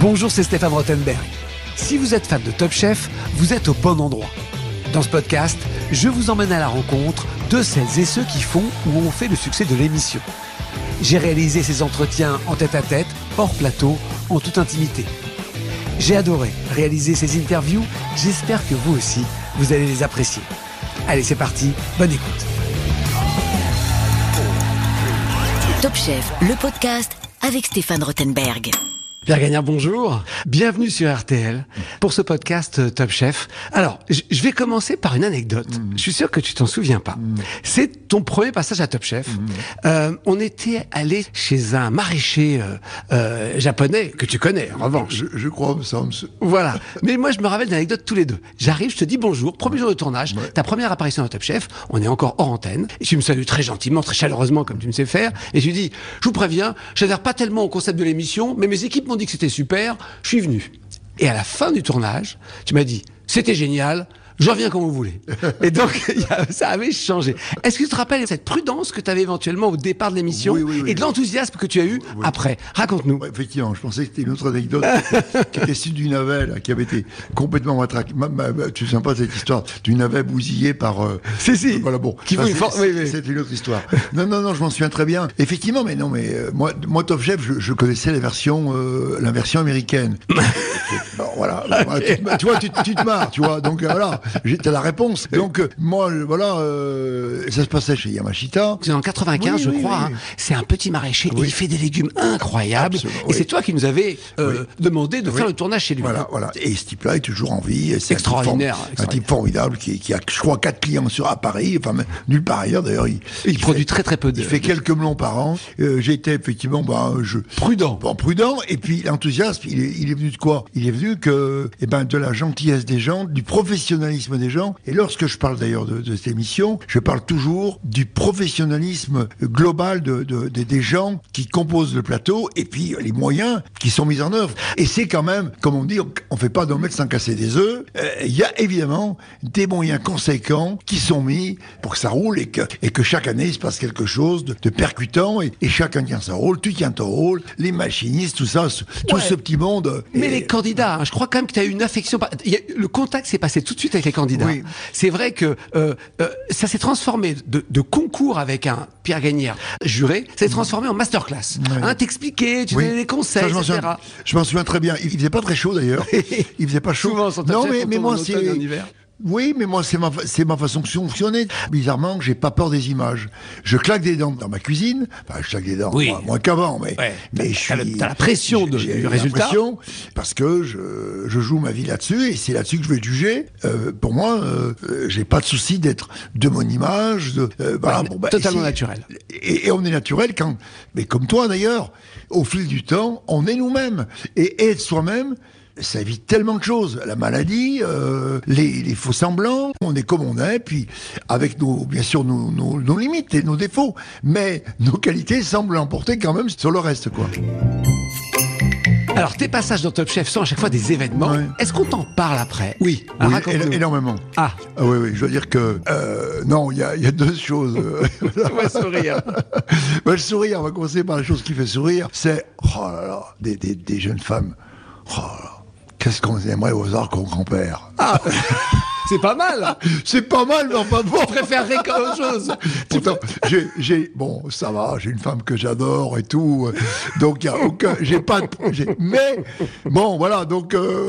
Bonjour, c'est Stéphane Rottenberg. Si vous êtes fan de Top Chef, vous êtes au bon endroit. Dans ce podcast, je vous emmène à la rencontre de celles et ceux qui font ou ont fait le succès de l'émission. J'ai réalisé ces entretiens en tête-à-tête, hors plateau, en toute intimité. J'ai adoré réaliser ces interviews, j'espère que vous aussi, vous allez les apprécier. Allez, c'est parti, bonne écoute. Top Chef, le podcast avec Stéphane Rothenberg. Pierre Gagnard, bonjour. Bienvenue sur RTL pour ce podcast euh, Top Chef. Alors, je vais commencer par une anecdote. Je suis sûr que tu t'en souviens pas. C'est ton premier passage à Top Chef. Euh, on était allé chez un maraîcher euh, euh, japonais que tu connais, en revanche. Je, je crois, me semble. Voilà. Mais moi, je me rappelle d'une anecdote tous les deux. J'arrive, je te dis bonjour, premier jour de tournage, ta première apparition à Top Chef, on est encore hors antenne, et tu me salues très gentiment, très chaleureusement, comme tu me sais faire, et tu dis, je vous préviens, je n'adhère pas tellement au concept de l'émission, mais mes équipes m'ont dit que c'était super, je suis venu. Et à la fin du tournage, tu m'as dit, c'était génial, je reviens quand vous voulez. Et donc, ça avait changé. Est-ce que tu te rappelles cette prudence que tu avais éventuellement au départ de l'émission Oui, oui, oui, et de l'enthousiasme que tu as eu après? Raconte-nous. Effectivement, je pensais que c'était une autre anecdote qui était celle du navet, là, qui avait été complètement matraqué. Ma- ma- ma- tu sais pas cette histoire du navet bousillé par. euh, Si, si. Voilà, bon. Qui une c'est-. C'est une autre histoire. Non, non, non, je m'en souviens très bien. Effectivement, mais non, mais euh, moi, moi, Top Chef, je, je connaissais la version, euh, la version américaine. Bon, voilà. Tu, vois, tu, tu te marres, tu vois. Donc euh, voilà, j'ai t'as la réponse. Donc euh, moi, euh, voilà, euh, ça se passait chez Yamashita. C'est en 95, Oui, je oui, crois. oui. hein. C'est un petit maraîcher et il fait des légumes incroyables. Absolument, et oui. c'est toi qui nous avais euh, demandé de Oui. faire le tournage chez lui. Voilà, voilà. Et ce type-là est toujours en vie. c'est un type Extraordinaire, Un extraordinaire. type formidable qui, qui a, je crois, quatre clients sur à Paris. Enfin, nulle part ailleurs. D'ailleurs, il, Il produit fait- très très peu de. Il fait quelques melons par an. Euh, été effectivement, bah, je Prudent. bon, prudent. Et puis l'enthousiasme, il est, il est venu de quoi? Il est venu que, eh ben, de la gentillesse des gens, du professionnalisme des gens. Et lorsque je parle d'ailleurs de, de cette émission, je parle toujours du professionnalisme global de, de- de- des gens qui composent le plateau et puis les moyens qui sont mis en œuvre. Et c'est quand même, comme on dit, on, on fait pas d'omelette sans casser des œufs. Euh, Il y a évidemment des moyens conséquents qui sont mis pour que ça roule et que, et que chaque année il se passe quelque chose de, percutant et, et chacun tient son rôle, tu tiens ton rôle, les machinistes, tout ça, tout Ouais. ce petit monde. Mais Et- les candidats, hein, je crois quand même que tu as eu une affection. par- a- le contact s'est passé tout de suite avec les candidats. Oui. C'est vrai que euh, euh, ça s'est transformé de, de concours avec un Pierre Gagnère juré, ça s'est transformé en masterclass. Ouais. Hein, T'expliquais, tu Oui. donnais des Ça, conseils, je m'en etc. souviens, je m'en souviens très bien. Il, il faisait pas très chaud d'ailleurs. Il faisait pas chaud. Souvent, non, mais, mais moi c'est. Oui, mais moi c'est ma c'est ma façon de fonctionner. Bizarrement, j'ai pas peur des images. Je claque des dents dans ma cuisine. Enfin, je claque des dents Oui. moins, moins qu'avant, mais Ouais. mais je suis. t'as la pression de- du résultat. pression parce que je, je joue ma vie là-dessus et c'est là-dessus que je vais jugé. Euh, pour moi, euh, euh, j'ai pas de souci d'être de mon image. De, euh, voilà, Ouais, bon, bah, totalement c'est- naturel. et, et on est naturel quand, mais comme toi d'ailleurs, au fil du temps, on est nous-mêmes. Et être soi-même, ça évite tellement de choses. La maladie, euh, les, les faux semblants, on est comme on est, puis avec nos, bien sûr nos, nos, nos limites et nos défauts, mais nos qualités semblent l'emporter quand même sur le reste, quoi. Alors, tes passages dans Top Chef sont à chaque fois des événements. Ouais. Est-ce qu'on t'en parle après? Oui. Éno- énormément. Ah, Ah oui, oui, je veux dire que euh, non, il y a, il y a deux choses. euh, tu vois sourire. Bah, le sourire, on va commencer par la chose qui fait sourire, c'est oh là là, des, des, des jeunes femmes. Oh là là, qu'est-ce qu'on aimerait aux arts qu'on grand-père. Ah, c'est pas mal. C'est pas mal, mais enfin bon. Je préférerais qu'autre chose. Pourtant, j'ai, bon, ça va, j'ai une femme que j'adore et tout, donc il y a aucun, j'ai pas, de, mais bon, voilà, donc. euh,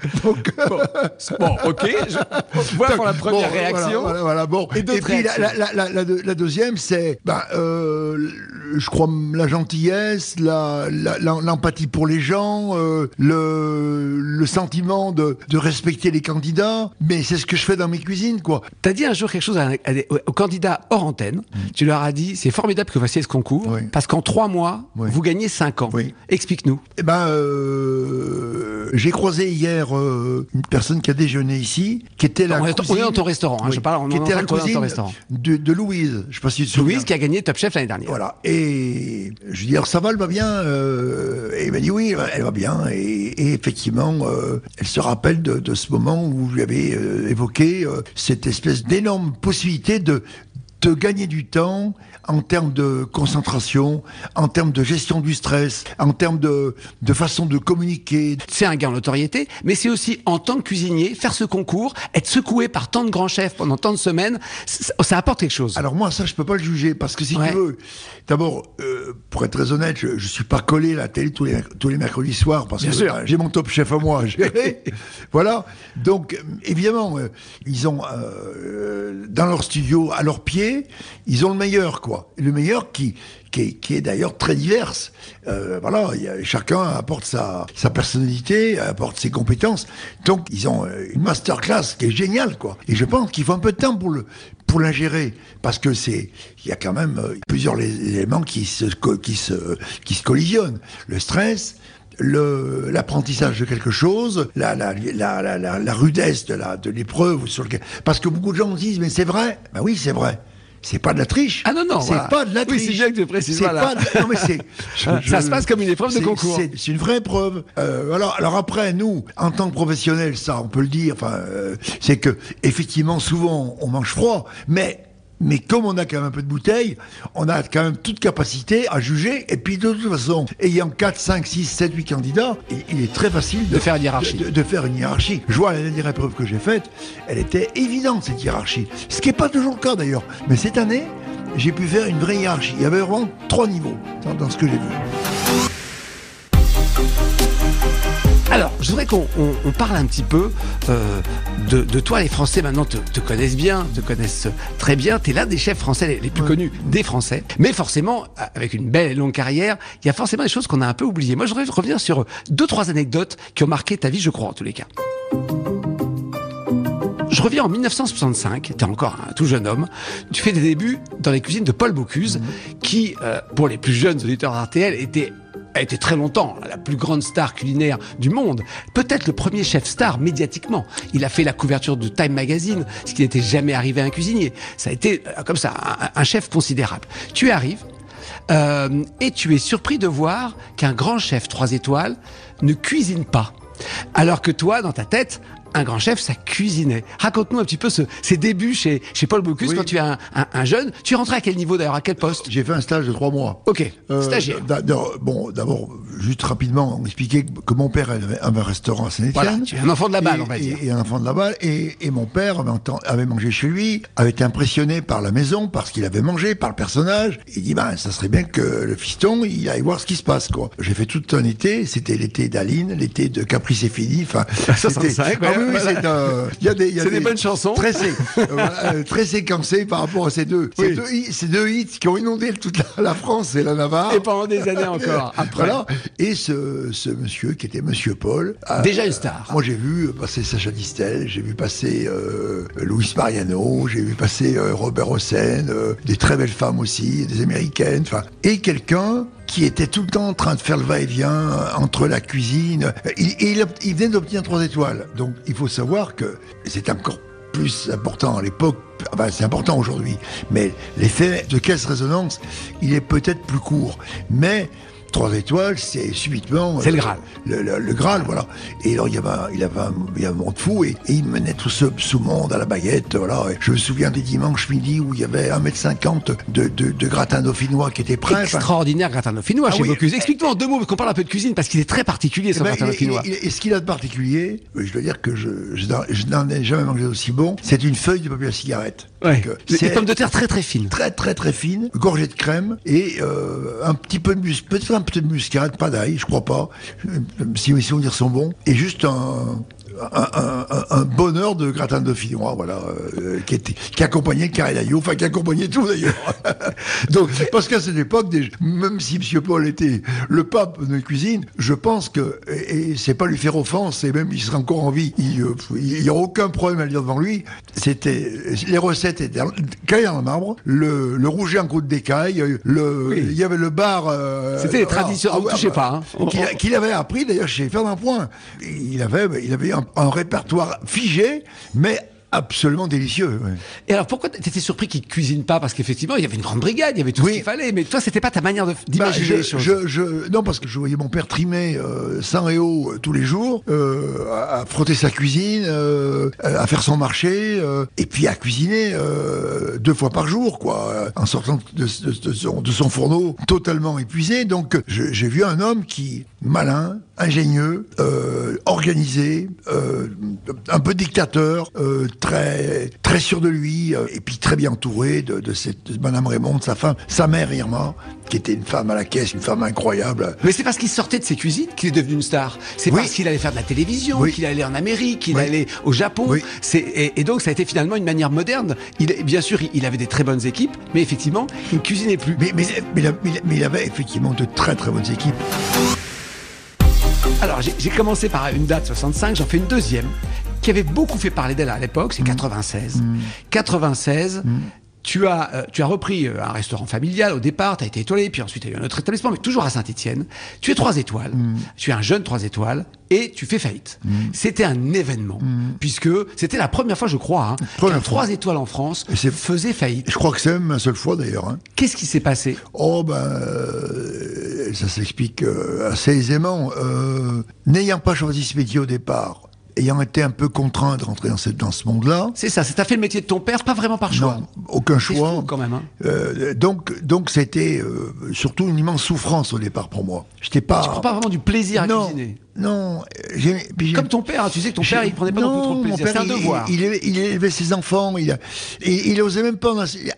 Donc, Bon, bon, ok. Je... Voilà pour la première bon, réaction. Voilà, voilà, voilà, bon. Et puis la, réactions. la, la, la, la- la deuxième, c'est, ben, euh, je crois, la gentillesse, la, la- la- l'empathie pour les gens, euh, le, le sentiment de, de respecter les candidats. Mais c'est ce que je fais dans mes cuisines, quoi. T'as dit un jour quelque chose à, à des- aux candidats hors antenne. Tu leur as dit c'est formidable que vous fassiez ce concours Oui. parce qu'en trois mois Oui. vous gagnez cinq ans. Oui. Explique-nous. Eh ben, euh, j'ai croisé hier euh, une personne qui a déjeuné ici, qui était la on, est, on cousine, est dans ton restaurant. hein, Oui, je parle. On qui était la de cousine de, de Louise. Je sais pas si tu te souviens. Louise qui a gagné Top Chef l'année dernière. Voilà. Et je lui dis, alors ça va, elle va bien euh, Et il m'a dit, oui, elle va bien. Et, et effectivement, euh, elle se rappelle de, de ce moment où je lui avais évoqué cette espèce d'énorme possibilité de te gagner du temps en termes de concentration, en termes de gestion du stress, en termes de, de façon de communiquer. C'est un gain en notoriété, mais c'est aussi en tant que cuisinier, faire ce concours, être secoué par tant de grands chefs pendant tant de semaines, ça, ça apporte quelque chose. Alors moi, ça, je peux pas le juger, parce que si Ouais. tu veux, d'abord, euh, pour être très honnête, je, je suis pas collé à la télé tous les, tous les mercredis soirs, parce Bien que euh, j'ai mon top chef à moi voilà. Donc, évidemment, euh, ils ont, euh, dans leur studio, à leurs pieds, ils ont le meilleur, quoi. Le meilleur qui, qui est, qui est d'ailleurs très diverse. Euh, voilà, il y a- chacun apporte sa, sa personnalité, apporte ses compétences. Donc, ils ont une masterclass qui est géniale, quoi. Et je pense qu'il faut un peu de temps pour le pour l'ingérer, parce que c'est, il y a quand même euh, plusieurs éléments qui se qui se qui se collisionnent. Le stress. L'apprentissage de quelque chose, la, la, la, la, rudesse de la, de l'épreuve sur lequel, parce que beaucoup de gens disent, mais c'est vrai. Ben oui, c'est vrai. C'est pas de la triche. Ah non, non, C'est voilà. pas de la Oui, triche. c'est bien que tu précises, voilà. pas de- non, mais c'est. Ça se passe comme une épreuve de concours. c'est- c'est une vraie épreuve. Euh, alors, alors après, nous, en tant que professionnels, ça, on peut le dire. Enfin, euh, c'est que effectivement, souvent, on mange froid, mais. Mais comme on a quand même un peu de bouteille, on a quand même toute capacité à juger. Et puis de toute façon, ayant 4, 5, 6, 7, 8 candidats, il, est très facile de, De faire une hiérarchie. De, de faire une hiérarchie. Je vois la dernière épreuve que j'ai faite, elle était évidente cette hiérarchie. Ce qui n'est pas toujours le cas d'ailleurs. Mais cette année, j'ai pu faire une vraie hiérarchie. Il y avait vraiment trois niveaux dans, dans ce que j'ai vu. Alors, je voudrais qu'on on, on parle un petit peu euh, de, de toi. Les Français maintenant te, te connaissent bien, te connaissent très bien. Tu es l'un des chefs français les, les plus connus des Français. Mais forcément, avec une belle et longue carrière, il y a forcément des choses qu'on a un peu oubliées. Moi, je voudrais revenir sur deux, trois anecdotes qui ont marqué ta vie, je crois, en tous les cas. Je reviens en 1965, tu es encore un tout jeune homme, tu fais des débuts dans les cuisines de Paul Bocuse, qui, euh, pour les plus jeunes auditeurs d'RTL, était a été très longtemps la plus grande star culinaire du monde, peut-être le premier chef star médiatiquement. Il a fait la couverture de Time Magazine, ce qui n'était jamais arrivé à un cuisinier. Ça a été euh, comme ça un, chef considérable. Tu arrives euh, et tu es surpris de voir qu'un grand chef trois étoiles ne cuisine pas. Alors que toi, dans ta tête, un grand chef, ça cuisinait. Raconte-nous un petit peu ce, ces débuts chez, chez Paul Bocuse Oui. quand tu es un, un- un jeune. Tu rentré à quel niveau d'ailleurs À quel poste? J'ai fait un stage de trois mois. Ok, Euh, stagiaire. Bon, d'abord, juste rapidement, on expliquait que- mon père avait un restaurant à Saint-Etienne. Voilà, tu es un enfant de la balle, et, on va et- dire. Et un enfant de la balle. Et, et mon père avait, mangé chez lui, avait été impressionné par la maison, par ce qu'il avait mangé, par le personnage. Il dit, ben, ça serait bien que le fiston, il aille voir ce qui se passe, quoi. J'ai fait tout un été. C'était l'été d'Aline, l'été de Caprice et Fini. Enfin, 65, c'était- ouais, oui, oui, voilà. c'est, euh, il y a des, il y a C'est des bonnes chansons. Très, sé- euh, euh, très séquencées par rapport à ces deux, Oui. ces deux, hits- ces deux hits qui ont inondé toute la, la France et la Navarre. Et pendant des années encore, après. Voilà. Et ce, ce monsieur qui était Monsieur Paul. euh, Déjà une star. Moi, j'ai vu passer Sacha Distel, j'ai vu passer euh, Louis Mariano, j'ai vu passer euh, Robert Hossein, euh, des très belles femmes aussi, des américaines. Enfin, et quelqu'un qui était tout le temps en train de faire le va-et-vient entre la cuisine. Il, et il, il venait d'obtenir trois étoiles. Donc, il faut savoir que c'est encore plus important à l'époque, enfin, c'est important aujourd'hui, mais l'effet de caisse-résonance, il est peut-être plus court. Mais trois étoiles, c'est subitement... C'est le euh, Graal. Le, le- le Graal, voilà. Et alors, il y avait un, il avait un, il y avait un monde fou, et, et il menait tout ce, ce monde à la baguette, voilà. Je me souviens des dimanches midi où il y avait 1m50 de, de, de gratin dauphinois qui était prêt. Extraordinaire gratin dauphinois Ah chez oui. Bocuse. Explique-nous en deux mots, parce qu'on parle un peu de cuisine, parce qu'il est très particulier, ce Eh ben, gratin dauphinois. Et ce qu'il a de particulier, je dois dire que je, je n'en ai jamais mangé aussi bon, c'est une feuille de papier à cigarette. Ouais. Euh, c'est pommes de terre très très fines. très très très fine, gorgée de crème et euh, un petit peu de mus, peut-être un peu de muscade, pas d'ail, je crois pas, euh, si mes souvenirs sont bons, et juste un, un, un- un- un bonheur de gratin dauphinois, voilà, euh, qui, était, qui accompagnait carré enfin qui accompagnait tout d'ailleurs. Donc, parce qu'à cette époque, même si Monsieur Paul était le pape de la cuisine, je pense que, et, et c'est pas lui faire offense, et même il serait encore en vie, il euh, il y a aucun problème à le dire devant lui, c'était, les recettes étaient caillées dans le marbre, le, le rouget en croûte d'écaille, le, Oui. il y avait le bar. euh, C'était les voilà. traditions, Ah on ouais, touchez bah, pas, hein. Qu'il avait appris d'ailleurs chez Fernand Point. Il avait, il avait un, un répertoire figé, mais absolument délicieux. ouais. Et alors pourquoi t'étais surpris qu'il cuisine pas? Parce qu'effectivement, il y avait une grande brigade, il y avait tout Oui. ce qu'il fallait, mais toi, c'était pas ta manière de- Bah, d'imaginer je, les choses. je- je- non, parce que je voyais mon père trimer euh, sang et eau euh, tous les jours, euh, à, à frotter sa cuisine, euh, à faire son marché, et puis à cuisiner deux fois par jour, quoi, en sortant de, de- de son, de son fourneau totalement épuisé. Donc, j'ai vu un homme qui, malin, ingénieux, euh, organisé, euh, un peu dictateur, euh, très très sûr de lui, et puis très bien entouré de, de cette de Madame Raymond, sa femme, sa mère Irma, qui était une femme à la caisse, une femme incroyable. Mais c'est parce qu'il sortait de ses cuisines qu'il est devenu une star. C'est Oui. parce qu'il allait faire de la télévision, Oui. qu'il allait en Amérique, qu'il Oui. allait au Japon. Et, et donc ça a été finalement une manière moderne. Il, bien sûr, il, avait des très bonnes équipes, mais effectivement, il ne cuisinait plus. Mais, mais il avait effectivement de très très bonnes équipes. Alors j'ai commencé par une date 65, j'en fais une deuxième qui avait beaucoup fait parler d'elle à l'époque, Mm. c'est 96. 96. Tu as, euh, tu as repris euh, un restaurant familial au départ, tu as été étoilé, puis ensuite tu as eu un autre établissement, mais toujours à Saint-Etienne. Tu es trois étoiles, Mm. tu es un jeune trois étoiles, et tu fais faillite. C'était un événement, puisque c'était la première fois, je crois, hein, Mm. Qu'un trois étoiles en France faisait faillite. Je crois que c'est même la seule fois d'ailleurs. hein. Qu'est-ce qui s'est passé? Oh ben, ça s'explique euh, assez aisément. Euh, N'ayant pas choisi ce métier au départ, ayant été un peu contraint de rentrer dans, cette, dans ce monde-là, C'est ça, c'est t'as fait le métier de ton père, pas vraiment par choix. non, aucun choix. fou, quand même. Hein. Euh, donc, donc c'était euh, surtout une immense souffrance au départ pour moi. J'étais pas. Tu prends pas vraiment du plaisir à non, cuisiner. Non. j'ai- Comme ton père, hein, tu sais que ton père, il prenait pas non, plus trop de plaisir. C'est un il- devoir. Il, il, il élevait ses enfants, il, et il osait même pas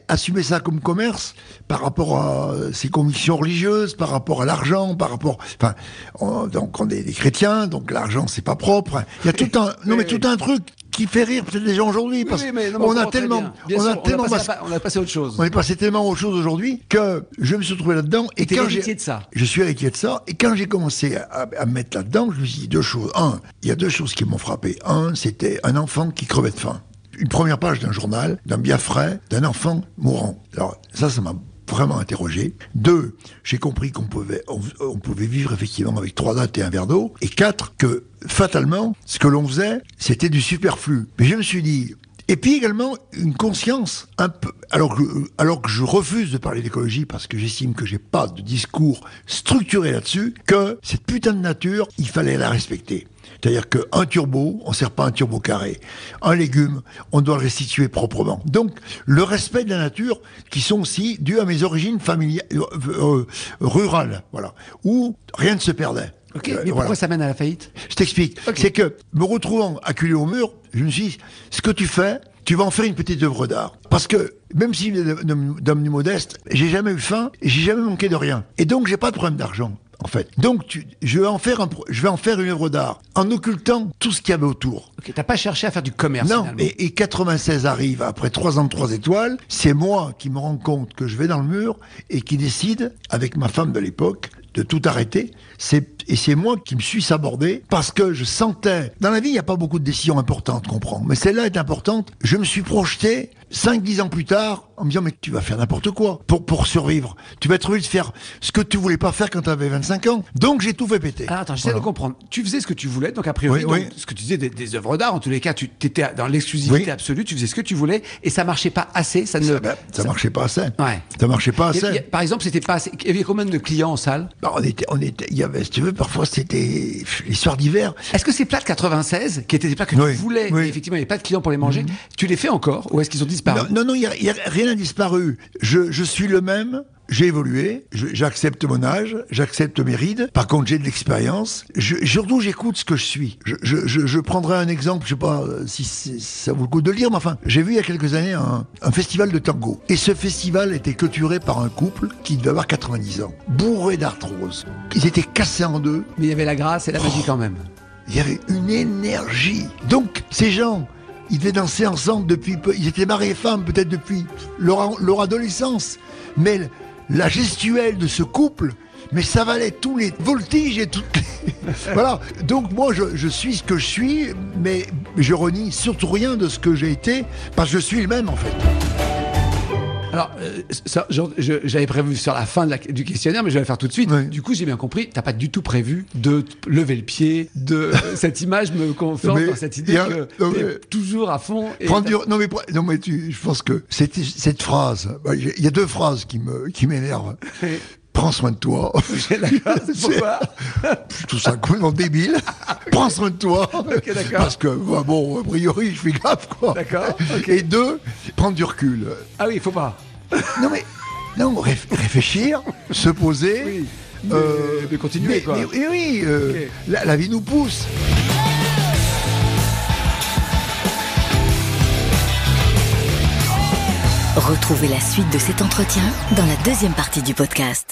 assumer ça comme commerce par rapport à ses convictions religieuses, par rapport à l'argent, par rapport. Enfin, on- donc on est des chrétiens, donc l'argent c'est pas propre. Il y a tout un, non mais tout un truc qui fait rire peut-être les gens aujourd'hui parce Oui, qu'on a tellement, bien. Bien on sûr, a tellement, on a passé autre chose. on est passé tellement aux choses aujourd'hui que je me suis retrouvé là-dedans. Et quand j'ai- de ça. Je suis héritier de ça. Et quand j'ai commencé à, à me mettre là-dedans, je me suis dit deux choses. Un, il y a deux choses qui m'ont frappé. Un, c'était un enfant qui crevait de faim. Une première page d'un journal, d'un biafrais, d'un enfant mourant. Alors ça, ça m'a vraiment interrogé. Deux, j'ai compris qu'on pouvait, on, pouvait vivre effectivement avec trois dates et un verre d'eau. Et quatre, que fatalement, ce que l'on faisait, c'était du superflu. Mais je me suis dit, et puis également une conscience un peu, alors que, je refuse de parler d'écologie parce que j'estime que j'ai pas de discours structuré là-dessus, que cette putain de nature, il fallait la respecter. C'est-à-dire qu'un turbo, on ne sert pas un turbo carré. Un légume, on doit le restituer proprement. Donc, le respect de la nature, qui sont aussi dus à mes origines familiales, euh, euh, rurales, voilà, où rien ne se perdait. Ok, Euh, mais pourquoi voilà. ça mène à la faillite Je t'explique. C'est que, me retrouvant acculé au mur, je me suis dit, ce que tu fais, tu vas en faire une petite œuvre d'art. Parce que, même si d'homme du modeste, j'ai jamais eu faim et j'ai jamais manqué de rien. Et donc, j'ai pas de problème d'argent. En fait. Donc, tu- je, vais en faire un, je vais en faire une œuvre d'art en occultant tout ce qu'il y avait autour. Ok, t'as pas cherché à faire du commerce Non, et, et 96 arrive après trois ans de trois étoiles. C'est moi qui me rends compte que je vais dans le mur et qui décide, avec ma femme de l'époque, de tout arrêter. Et c'est moi qui me suis sabordé parce que je sentais. Dans la vie, il n'y a pas beaucoup de décisions importantes qu'on prend, mais celle-là est importante. Je me suis projeté 5-10 ans plus tard en me disant mais tu vas faire n'importe quoi pour pour survivre. Tu vas être obligé de faire ce que tu voulais pas faire quand tu avais 25 ans. Donc j'ai tout fait péter. Alors attends, j'essaie Voilà. de comprendre. Tu faisais ce que tu voulais, donc a priori, Oui, donc, oui. ce que tu disais des, des œuvres d'art, en tous les cas, tu étais dans l'exclusivité Oui. absolue, tu faisais ce que tu voulais, et ça marchait pas assez, ça ne... Ça, ben, ça marchait pas assez. Ouais. Ça marchait pas a- assez. a- par exemple, c'était pas assez... Il y avait combien de clients en salle? Bah, on était, on était, il y avait, si tu veux, parfois c'était les soirs d'hiver. Est-ce que ces plats de 96, qui étaient des plats que tu voulais, et effectivement, il n'y avait pas de clients pour les manger, tu les fais encore, ou est-ce qu'ils ont disparu Non, non, y a, il y a- rien n'a disparu. Je, je suis le même. J'ai évolué, j'accepte mon âge, j'accepte mes rides. Par contre, j'ai de l'expérience. Je- Surtout, j'écoute ce que je suis. Je, je, je, je prendrai un exemple, je sais pas euh, si, ça vaut le coup de le lire, mais enfin, j'ai vu il y a quelques années un, un festival de tango. Et ce festival était clôturé par un couple qui devait avoir 90 ans, bourré d'arthrose. Ils étaient cassés en deux. Mais il y avait la grâce et la magie quand même. Il y avait une énergie. Donc, ces gens, ils devaient danser ensemble depuis. Ils étaient mariés femmes, peut-être depuis leur, adolescence. Mais la gestuelle de ce couple, mais ça valait tous les voltiges et toutes les... voilà. Donc, moi, je suis ce que je suis, mais je renie surtout rien de ce que j'ai été, parce que je suis le même, en fait. Alors, euh, j'avais prévu sur la fin de la- du questionnaire, mais je vais le faire tout de suite. Du coup, j'ai bien compris, t'as pas du tout prévu de lever le pied. De cette image me conforte dans cette idée a- que non, mais- toujours à fond. Et Prendre du- non mais non mais tu, je pense que cette cette phrase, bah, il y a deux phrases qui me qui m'énervent. Et- Prends soin de toi. D'accord, pourquoi Je trouve ça complètement débile. Prends soin de toi. Parce que bah, bon, a priori, je fais gaffe quoi. D'accord. Et deux, prendre du recul. Ah oui, il faut pas. Non mais non, réf- réfléchir, se poser. Oui. Mais- mais continuer, mais- quoi. mais oui, oui, euh, la vie nous pousse. Retrouvez la suite de cet entretien dans la deuxième partie du podcast.